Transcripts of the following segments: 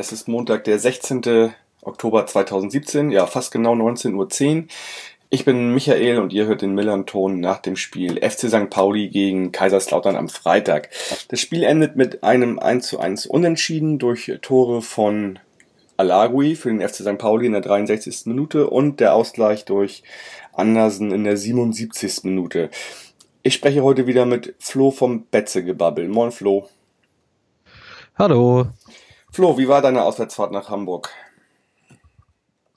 es ist Montag, der 16. Oktober 2017, ja fast genau 19.10 Uhr. Ich bin Michael und ihr hört den Millern-Ton nach dem Spiel FC St. Pauli gegen Kaiserslautern am Freitag. Das Spiel endet mit einem 1 zu 1 Unentschieden durch Tore von Alagui für den FC St. Pauli in der 63. Minute und der Ausgleich durch Andersen in der 77. Minute. Ich spreche heute wieder mit Flo vom Betzegebabbel. Moin Flo. Hallo. Flo, wie war deine Auswärtsfahrt nach Hamburg?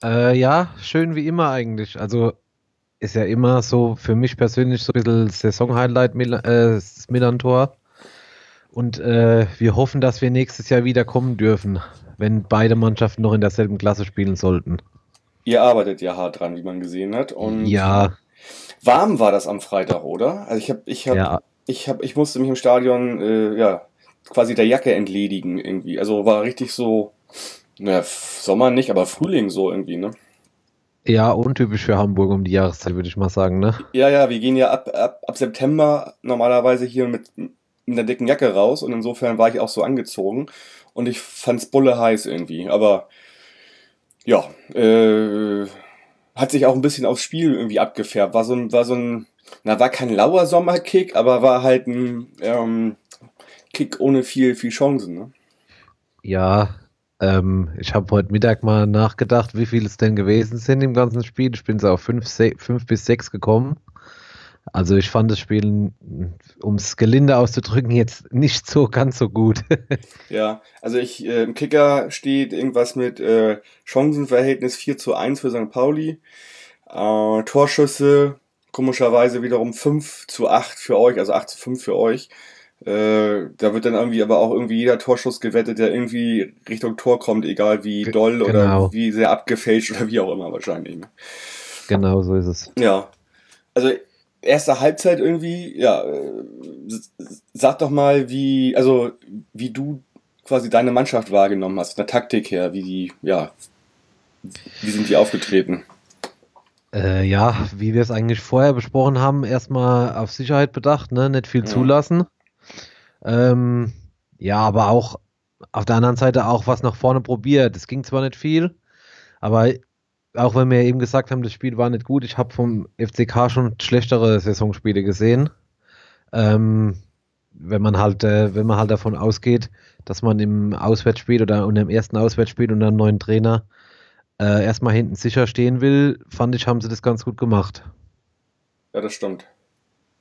Äh, ja, schön wie immer eigentlich. Also ist ja immer so für mich persönlich so ein bisschen Saison-Highlight Mil äh, Milan-Tor. Und äh, wir hoffen, dass wir nächstes Jahr wieder kommen dürfen, wenn beide Mannschaften noch in derselben Klasse spielen sollten. Ihr arbeitet ja hart dran, wie man gesehen hat. Und ja. Warm war das am Freitag, oder? Also ich habe, ich habe, ja. ich habe, ich musste mich im Stadion, äh, ja, quasi der Jacke entledigen irgendwie. Also war richtig so, naja, Sommer nicht, aber Frühling so irgendwie, ne? Ja, untypisch für Hamburg um die Jahreszeit, würde ich mal sagen, ne? Ja, ja, wir gehen ja ab, ab, ab September normalerweise hier mit, mit einer dicken Jacke raus und insofern war ich auch so angezogen und ich fand's bulle heiß irgendwie, aber ja, äh, hat sich auch ein bisschen aufs Spiel irgendwie abgefärbt. War so ein, war so ein, na, war kein lauer Sommerkick, aber war halt ein ähm, Kick ohne viel, viel Chancen, ne? Ja, ähm, ich habe heute Mittag mal nachgedacht, wie viel es denn gewesen sind im ganzen Spiel. Ich bin so auf 5 bis 6 gekommen. Also ich fand das Spiel, um es gelinde auszudrücken, jetzt nicht so ganz so gut. ja, also ich, äh, im Kicker steht irgendwas mit äh, Chancenverhältnis 4 zu 1 für St. Pauli. Äh, Torschüsse, komischerweise wiederum 5 zu 8 für euch, also 8 zu 5 für euch. Äh, da wird dann irgendwie aber auch irgendwie jeder Torschuss gewettet, der irgendwie Richtung Tor kommt, egal wie doll genau. oder wie sehr abgefälscht oder wie auch immer wahrscheinlich. Ne? Genau, so ist es. Ja. Also erste Halbzeit irgendwie, ja, äh, sag doch mal, wie, also wie du quasi deine Mannschaft wahrgenommen hast, von der Taktik her, wie die, ja, wie sind die aufgetreten? Äh, ja, wie wir es eigentlich vorher besprochen haben, erstmal auf Sicherheit bedacht, ne? nicht viel zulassen. Ähm, ja, aber auch auf der anderen Seite auch was nach vorne probiert. Es ging zwar nicht viel, aber auch wenn wir eben gesagt haben, das Spiel war nicht gut, ich habe vom FCK schon schlechtere Saisonspiele gesehen. Ähm, wenn man halt, äh, wenn man halt davon ausgeht, dass man im Auswärtsspiel oder im ersten Auswärtsspiel unter einem neuen Trainer äh, erstmal hinten sicher stehen will, fand ich, haben sie das ganz gut gemacht. Ja, das stimmt.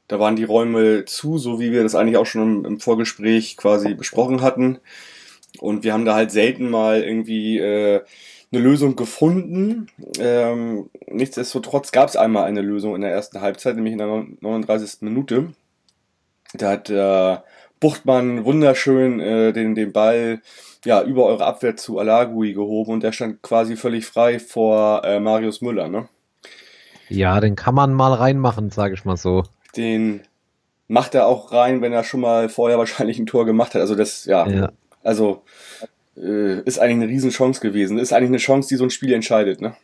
Da waren die Räume zu, so wie wir das eigentlich auch schon im, Vorgespräch quasi besprochen hatten. Und wir haben da halt selten mal irgendwie äh, eine Lösung gefunden. Ähm, nichtsdestotrotz gab es einmal eine Lösung in der ersten Halbzeit, nämlich in der 39. Minute. Da hat äh, Buchtmann wunderschön äh, den, den Ball ja, über eure Abwehr zu Alagui gehoben und der stand quasi völlig frei vor äh, Marius Müller, ne? Ja, den kann man mal reinmachen, sage ich mal so den macht er auch rein, wenn er schon mal vorher wahrscheinlich ein Tor gemacht hat. Also das, ja, ja. also äh, ist eigentlich eine Riesenchance gewesen. Ist eigentlich eine Chance, die so ein Spiel entscheidet, ne?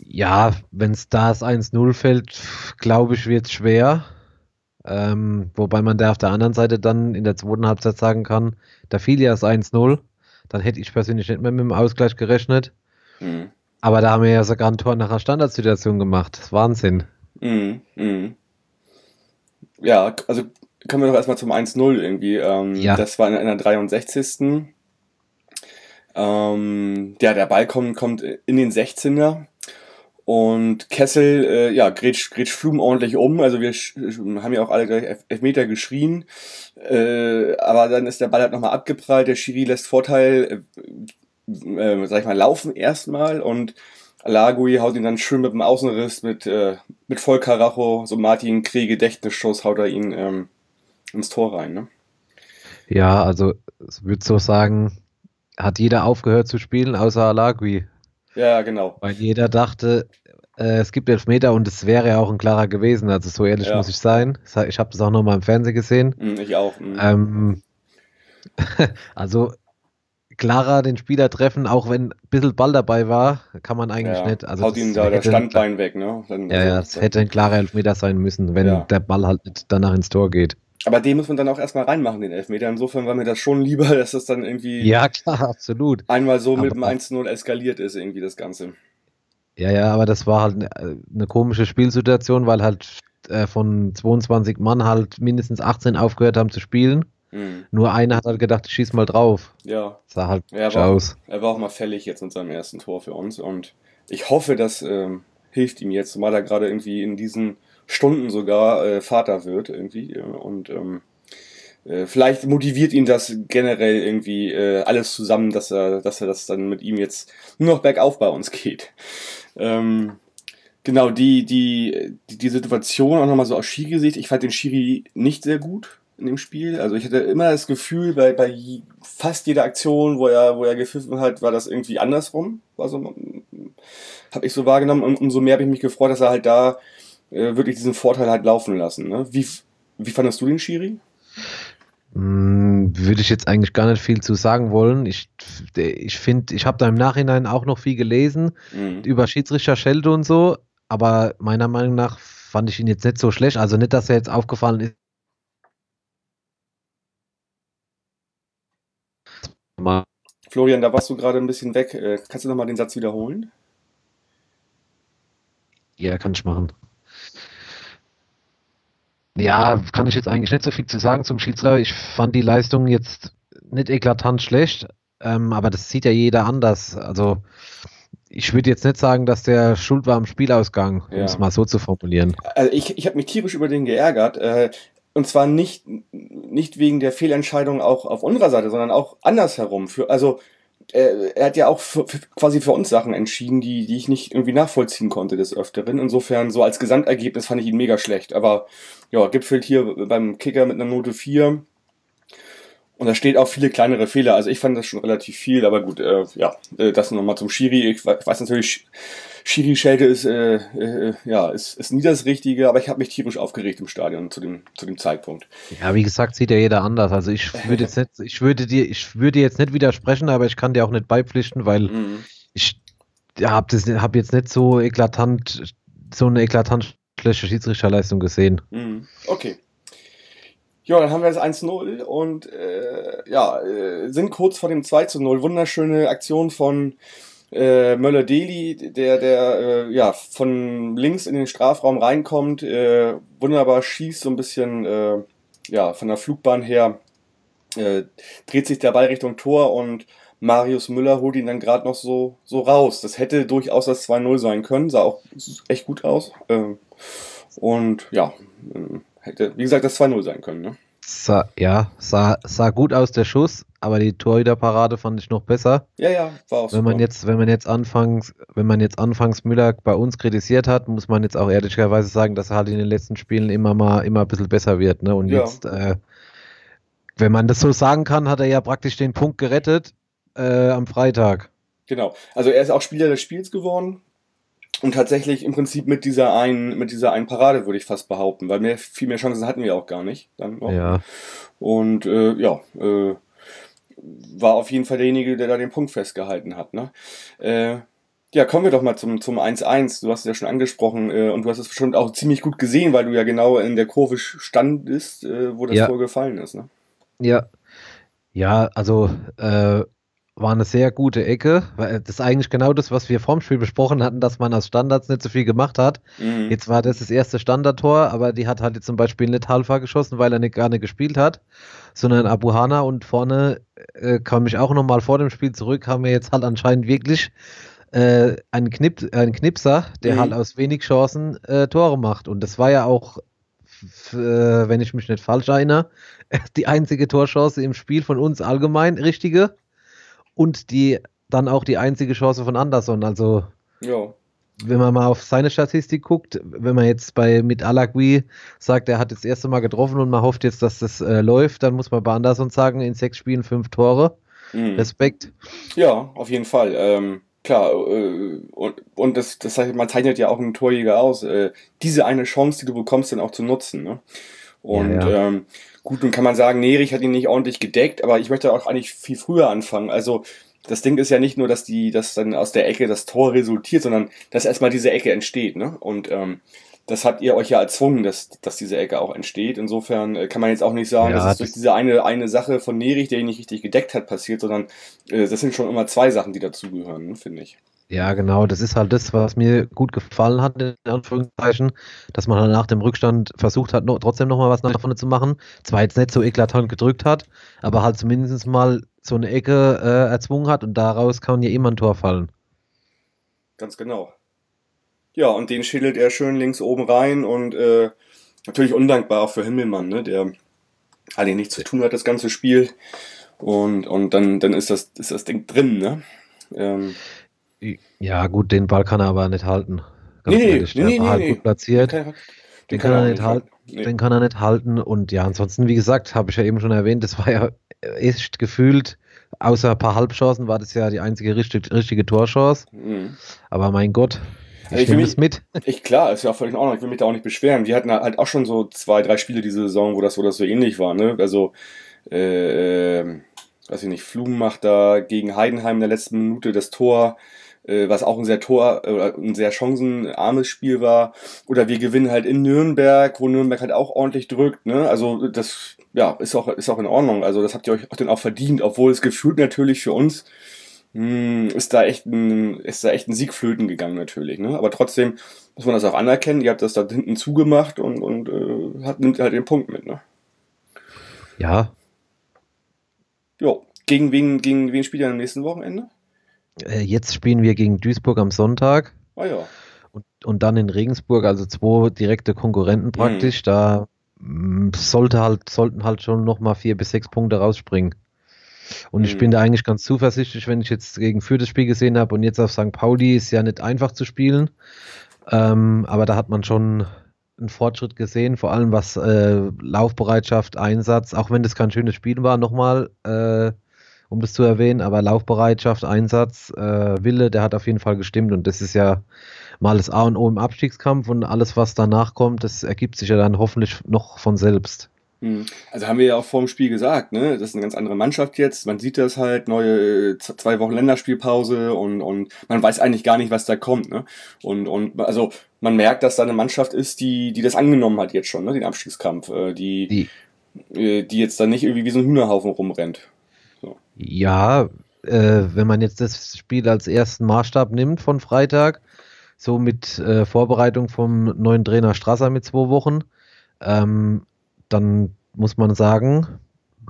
Ja, wenn es da 1-0 fällt, glaube ich, wird es schwer. Ähm, wobei man da auf der anderen Seite dann in der zweiten Halbzeit sagen kann, da fiel ja das 1-0. Dann hätte ich persönlich nicht mehr mit dem Ausgleich gerechnet. Mhm. Aber da haben wir ja sogar ein Tor nach einer Standardsituation gemacht. Das ist Wahnsinn. Mhm, mhm. Ja, also kommen wir doch erstmal zum 1-0 irgendwie. Ähm, ja. Das war in, in der 63. Ähm, ja, der Ball kommt, kommt in den 16er und Kessel, äh, ja, grätscht, grätscht Flum ordentlich um. Also wir haben ja auch alle gleich Elfmeter geschrien. Äh, aber dann ist der Ball halt nochmal abgeprallt. Der Schiri lässt Vorteil, äh, äh, sag ich mal, laufen erstmal und Alagui haut ihn dann schön mit dem Außenriss, mit, äh, mit Vollkaracho, so Martin Krieg Gedächtnisschuss, haut er ihn ähm, ins Tor rein, ne? Ja, also es würde so sagen, hat jeder aufgehört zu spielen, außer Alagui. Ja, genau. Weil jeder dachte, äh, es gibt Elfmeter und es wäre ja auch ein klarer gewesen. Also so ehrlich ja. muss ich sein. Ich habe das auch nochmal im Fernsehen gesehen. Hm, ich auch. Mhm. Ähm, also klarer den Spieler treffen, auch wenn ein bisschen Ball dabei war, kann man eigentlich Ja, nicht. Also haut ihm da das Standbein weg, ne? Dann, Ja, ja, es hätte ein klarer Elfmeter sein müssen, wenn Ja. der Ball halt nicht danach ins Tor geht. Aber den muss man dann auch erstmal reinmachen, den Elfmeter. Insofern war mir das schon lieber, dass das dann irgendwie Ja, klar, absolut. einmal so mit dem Aber- 1-0 eskaliert ist, irgendwie das Ganze. Ja, ja, aber das war halt eine, eine komische Spielsituation, weil halt äh, von 22 Mann halt mindestens 18 aufgehört haben zu spielen. Mhm. Nur einer hat halt gedacht, ich schieß mal drauf. Ja, Sah halt ja, war- aus. er war auch mal fällig jetzt mit seinem ersten Tor für uns und ich hoffe, das ähm, hilft ihm jetzt, zumal er gerade irgendwie in diesen Stunden sogar äh, Vater wird irgendwie äh, und ähm, äh, vielleicht motiviert ihn das generell irgendwie äh, alles zusammen, dass er, dass er das dann mit ihm jetzt nur noch bergauf bei uns geht. Ähm, genau, die, die, die, die Situation auch nochmal so aus Schiri-Sicht, ich fand den Schiri nicht sehr gut in dem Spiel. Also ich hatte immer das Gefühl, bei, bei fast jeder Aktion, wo er, wo er gepfiffen hat, war das irgendwie andersrum. War so, habe ich so wahrgenommen und umso mehr habe ich mich gefreut, dass er halt da äh, wirklich diesen Vorteil halt laufen lassen. Ne? Wie, wie fandest du den Schiri? Hm, würde ich jetzt eigentlich gar nicht viel zu sagen wollen. Ich, ich finde, ich habe da im Nachhinein auch noch viel gelesen Mhm. über Schiedsrichter Schelte und so, aber meiner Meinung nach fand ich ihn jetzt nicht so schlecht. Also nicht, dass er jetzt aufgefallen ist. Mal- Florian, da warst du gerade ein bisschen weg. Äh, kannst du nochmal den Satz wiederholen? Ja, kann ich machen. Ja, kann ich jetzt eigentlich nicht so viel zu sagen zum Schiedsrichter. Ich fand die Leistung jetzt nicht eklatant schlecht, ähm, aber das sieht ja jeder anders. Also ich würde jetzt nicht sagen, dass der schuld war am Spielausgang, um Ja. es mal so zu formulieren. Also ich, ich habe mich tierisch über den geärgert. Äh, und zwar nicht, nicht wegen der Fehlentscheidung auch auf unserer Seite, sondern auch andersherum. Für, also äh, er hat ja auch für, für, quasi für uns Sachen entschieden, die, die ich nicht irgendwie nachvollziehen konnte des Öfteren. Insofern, so als Gesamtergebnis fand ich ihn mega schlecht. Aber ja, gipfelt hier beim Kicker mit einer Note 4. Und da steht auch viele kleinere Fehler. Also ich fand das schon relativ viel, aber gut, äh, ja, äh, das nochmal zum Schiri. Ich we- weiß natürlich, Schiri-Schelte ist, äh, äh, ja, ist, ist nie das Richtige, aber ich habe mich tierisch aufgeregt im Stadion zu dem, zu dem Zeitpunkt. Ja, wie gesagt, sieht ja jeder anders. Also ich würde jetzt nicht, ich würde dir, ich würde jetzt nicht widersprechen, aber ich kann dir auch nicht beipflichten, weil Mhm. ich habe das, habe jetzt nicht so eklatant, so eine eklatant schlechte Schiedsrichterleistung gesehen. Mhm. Okay. Ja, dann haben wir das 1-0 und äh, ja, äh, sind kurz vor dem 2-0. Wunderschöne Aktion von äh, Möller-Deli, der, der äh, ja, von links in den Strafraum reinkommt, äh, wunderbar schießt, so ein bisschen äh, ja, von der Flugbahn her, äh, dreht sich der Ball Richtung Tor und Marius Müller holt ihn dann gerade noch so, so raus. Das hätte durchaus das 2-0 sein können, sah auch echt gut aus. Ähm, und ja, ähm, hätte, wie gesagt, das 2-0 sein können. Ne? Sah, ja, sah, sah gut aus der Schuss, aber die Torhüterparade fand ich noch besser. Ja, ja, war auch Wenn man super. jetzt, wenn man jetzt anfangs, wenn man jetzt anfangs Müller bei uns kritisiert hat, muss man jetzt auch ehrlicherweise sagen, dass er halt in den letzten Spielen immer mal immer ein bisschen besser wird, ne? Und Ja. jetzt, äh, wenn man das so sagen kann, hat er ja praktisch den Punkt gerettet äh, am Freitag. Genau. Also er ist auch Spieler des Spiels geworden. Und tatsächlich im Prinzip mit dieser einen, mit dieser einen Parade würde ich fast behaupten, weil mehr, viel mehr Chancen hatten wir auch gar nicht. Dann noch. Ja. Und äh, ja, äh, war auf jeden Fall derjenige, der da den Punkt festgehalten hat. Ne? Äh, ja, kommen wir doch mal zum, zum 1-1. Du hast es ja schon angesprochen äh, und du hast es bestimmt auch ziemlich gut gesehen, weil du ja genau in der Kurve standest, äh, wo das Ja. Tor gefallen ist. Ne? Ja. Ja, also äh, war eine sehr gute Ecke. weil Das ist eigentlich genau das, was wir vorm Spiel besprochen hatten, dass man aus Standards nicht so viel gemacht hat. Mhm. Jetzt war das das erste Standardtor, aber die hat halt jetzt zum Beispiel nicht Halfa geschossen, weil er nicht nicht gespielt hat, sondern Abu Hana und vorne äh, kam ich auch nochmal vor dem Spiel zurück, haben wir jetzt halt anscheinend wirklich äh, einen, Knip, einen Knipser, der Mhm. halt aus wenig Chancen äh, Tore macht. Und das war ja auch, äh, wenn ich mich nicht falsch erinnere, die einzige Torchance im Spiel von uns allgemein, richtige. Und die dann auch die einzige Chance von Anderson. Also Ja. wenn man mal auf seine Statistik guckt, wenn man jetzt bei mit Alagui sagt, er hat das erste Mal getroffen und man hofft jetzt, dass das äh, läuft, dann muss man bei Anderson sagen, in sechs Spielen fünf Tore. Mhm. Respekt. Ja, auf jeden Fall. Ähm, klar, äh, und, und das, das heißt, man zeichnet ja auch einen Torjäger aus, äh, diese eine Chance, die du bekommst, dann auch zu nutzen. Ne? Und ja, ja. Ähm, gut, nun kann man sagen, Nerich hat ihn nicht ordentlich gedeckt, aber ich möchte auch eigentlich viel früher anfangen. Also das Ding ist ja nicht nur, dass die, dass dann aus der Ecke das Tor resultiert, sondern dass erstmal diese Ecke entsteht, ne? Und ähm, das habt ihr euch ja erzwungen, dass, dass diese Ecke auch entsteht. Insofern äh, kann man jetzt auch nicht sagen, ja, dass es durch diese eine, eine Sache von Nerich, der ihn nicht richtig gedeckt hat, passiert, sondern äh, das sind schon immer zwei Sachen, die dazugehören, ne, finde ich. Ja, genau, das ist halt das, was mir gut gefallen hat, in Anführungszeichen, dass man nach dem Rückstand versucht hat, noch, trotzdem nochmal was nach vorne zu machen. Zwar jetzt nicht so eklatant gedrückt hat, aber halt zumindest mal so eine Ecke äh, erzwungen hat und daraus kann ja immer ein Tor fallen. Ganz genau. Ja, und den schädelt er schön links oben rein und äh, natürlich undankbar auch für Himmelmann, ne, der eigentlich nichts zu tun hat, das ganze Spiel. Und, und dann, dann ist, das, ist das Ding drin, ne? Ähm, ja, gut, den Ball kann er aber nicht halten. Ganz nee, ehrlich, nee, nee, nee, halt gut platziert. Den kann, den kann, kann er nicht halten. Nee. Den kann er nicht halten. Und ja, ansonsten, wie gesagt, habe ich ja eben schon erwähnt, das war ja echt gefühlt, außer ein paar Halbchancen, war das ja die einzige richtige, richtige Torchance. Mhm. Aber mein Gott, ich, ich nehme es mit. Ich, klar, ist ja völlig in Ordnung. Ich will mich da auch nicht beschweren. Wir hatten halt auch schon so zwei, drei Spiele diese Saison, wo das, wo das so ähnlich war. Ne? Also, äh, äh, weiß ich nicht, Flum macht da gegen Heidenheim in der letzten Minute das Tor äh, was auch ein sehr Tor, äh, ein sehr chancenarmes Spiel war. Oder wir gewinnen halt in Nürnberg, wo Nürnberg halt auch ordentlich drückt. Ne? Also das ja, ist auch, ist auch in Ordnung. Also das habt ihr euch auch dann auch verdient, obwohl es gefühlt natürlich für uns mh, hm, ist da echt ein, ist da echt ein Sieg flöten gegangen natürlich. Ne? Aber trotzdem muss man das auch anerkennen. Ihr habt das da hinten zugemacht und, und äh, hat, nimmt halt den Punkt mit. Ne? Ja. Jo. Gegen wen, gegen wen spielt ihr am nächsten Wochenende? Äh, jetzt spielen wir gegen Duisburg am Sonntag. Ah ja. Und, und dann in Regensburg, also zwei direkte Konkurrenten praktisch. Mhm. Da mm, sollte halt, sollten halt schon nochmal vier bis sechs Punkte rausspringen. Und mhm. ich bin da eigentlich ganz zuversichtlich, wenn ich jetzt gegen Fürth das Spiel gesehen habe und jetzt auf St. Pauli ist ja nicht einfach zu spielen. Ähm, aber da hat man schon einen Fortschritt gesehen, vor allem was äh, Laufbereitschaft, Einsatz, auch wenn das kein schönes Spiel war, nochmal äh, um das zu erwähnen, aber Laufbereitschaft, Einsatz, äh, Wille, der hat auf jeden Fall gestimmt und das ist ja mal das A und O im Abstiegskampf und alles, was danach kommt, das ergibt sich ja dann hoffentlich noch von selbst. Hm. Also haben wir ja auch vor dem Spiel gesagt, ne? Das ist eine ganz andere Mannschaft jetzt. Man sieht das halt, neue äh, zwei Wochen Länderspielpause und, und man weiß eigentlich gar nicht, was da kommt, ne? Und, und also man merkt, dass da eine Mannschaft ist, die, die das angenommen hat jetzt schon, ne? Den Abstiegskampf, äh, die, die, äh, die jetzt da nicht irgendwie wie so ein Hühnerhaufen rumrennt. Ja, äh, wenn man jetzt das Spiel als ersten Maßstab nimmt von Freitag, so mit äh, Vorbereitung vom neuen Trainer Strasser mit zwei Wochen, ähm, dann muss man sagen,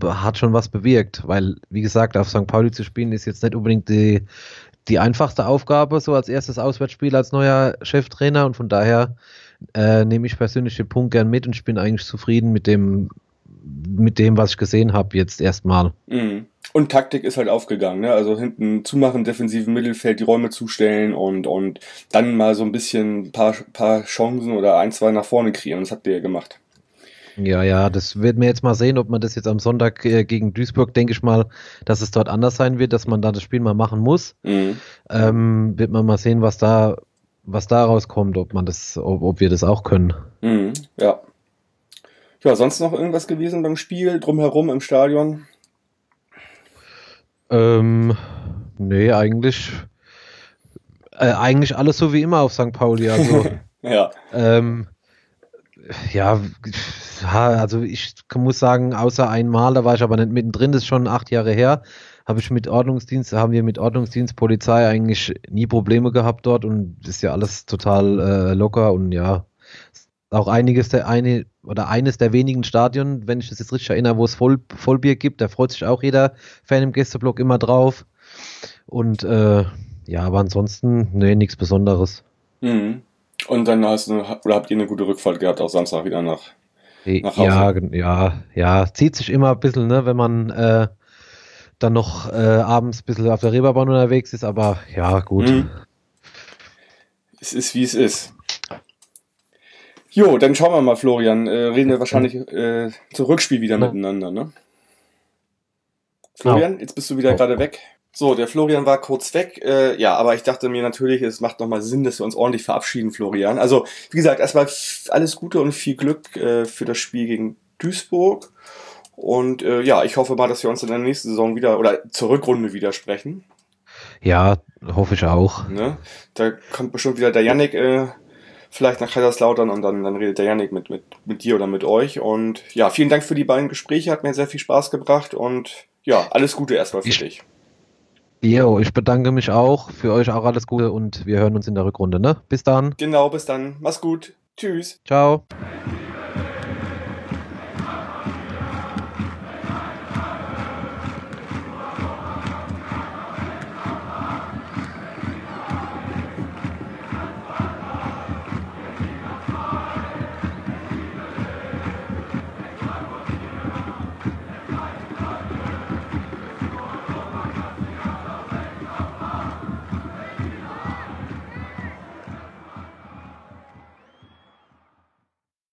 hat schon was bewirkt, weil, wie gesagt, auf St. Pauli zu spielen ist jetzt nicht unbedingt die, die einfachste Aufgabe, so als erstes Auswärtsspiel als neuer Cheftrainer und von daher äh, nehme ich persönlich den Punkt gern mit und ich bin eigentlich zufrieden mit dem, mit dem, was ich gesehen habe, jetzt erstmal. Mhm. Und Taktik ist halt aufgegangen, ne? Also hinten zumachen, defensiven Mittelfeld, die Räume zustellen und, und dann mal so ein bisschen ein paar, paar Chancen oder ein, zwei nach vorne kreieren. Das habt ihr ja gemacht. Ja, ja, das werden wir jetzt mal sehen, ob man das jetzt am Sonntag äh, gegen Duisburg, denke ich mal, dass es dort anders sein wird, dass man da das Spiel mal machen muss. Mhm. Ähm, wird man mal sehen, was da, was daraus kommt, ob man das, ob, ob wir das auch können. Mhm, ja. Ja, sonst noch irgendwas gewesen beim Spiel, drumherum im Stadion? Ähm, nee, eigentlich, äh, eigentlich alles so wie immer auf St. Pauli. Also, ja. Ähm, ja, also ich muss sagen, außer einmal, da war ich aber nicht mittendrin, das ist schon acht Jahre her, habe ich mit Ordnungsdienst, haben wir mit Ordnungsdienst, Polizei eigentlich nie Probleme gehabt dort und ist ja alles total äh, locker und ja, auch einiges der eine oder eines der wenigen Stadien, wenn ich das jetzt richtig erinnere, wo es Voll, Vollbier gibt. Da freut sich auch jeder Fan im Gästeblock immer drauf. Und äh, ja, aber ansonsten, nee, nichts Besonderes. Mhm. Und dann hast du, oder habt ihr eine gute Rückfahrt gehabt, auch Samstag wieder nach, nach Hause? Ja, ja, ja, zieht sich immer ein bisschen, ne, wenn man äh, dann noch äh, abends ein bisschen auf der Reeperbahn unterwegs ist, aber ja, gut. Mhm. Es ist wie es ist. Jo, dann schauen wir mal, Florian. Äh, reden wir wahrscheinlich äh, zum Rückspiel wieder miteinander, ne? Florian, jetzt bist du wieder gerade weg. So, der Florian war kurz weg. Äh, ja, aber ich dachte mir natürlich, es macht nochmal Sinn, dass wir uns ordentlich verabschieden, Florian. Also, wie gesagt, erstmal alles Gute und viel Glück äh, für das Spiel gegen Duisburg. Und äh, ja, ich hoffe mal, dass wir uns in der nächsten Saison wieder oder zur Rückrunde wieder sprechen. Ja, hoffe ich auch. Ne? Da kommt bestimmt wieder der Yannick äh, vielleicht nach Kaiserslautern und dann, dann redet der Yannick mit, mit, mit dir oder mit euch. Und ja, vielen Dank für die beiden Gespräche, hat mir sehr viel Spaß gebracht und ja, alles Gute erstmal für Ich- dich. Jo, ich bedanke mich auch. Für euch auch alles Gute und wir hören uns in der Rückrunde, ne? Bis dann. Genau, bis dann. Mach's gut. Tschüss. Ciao.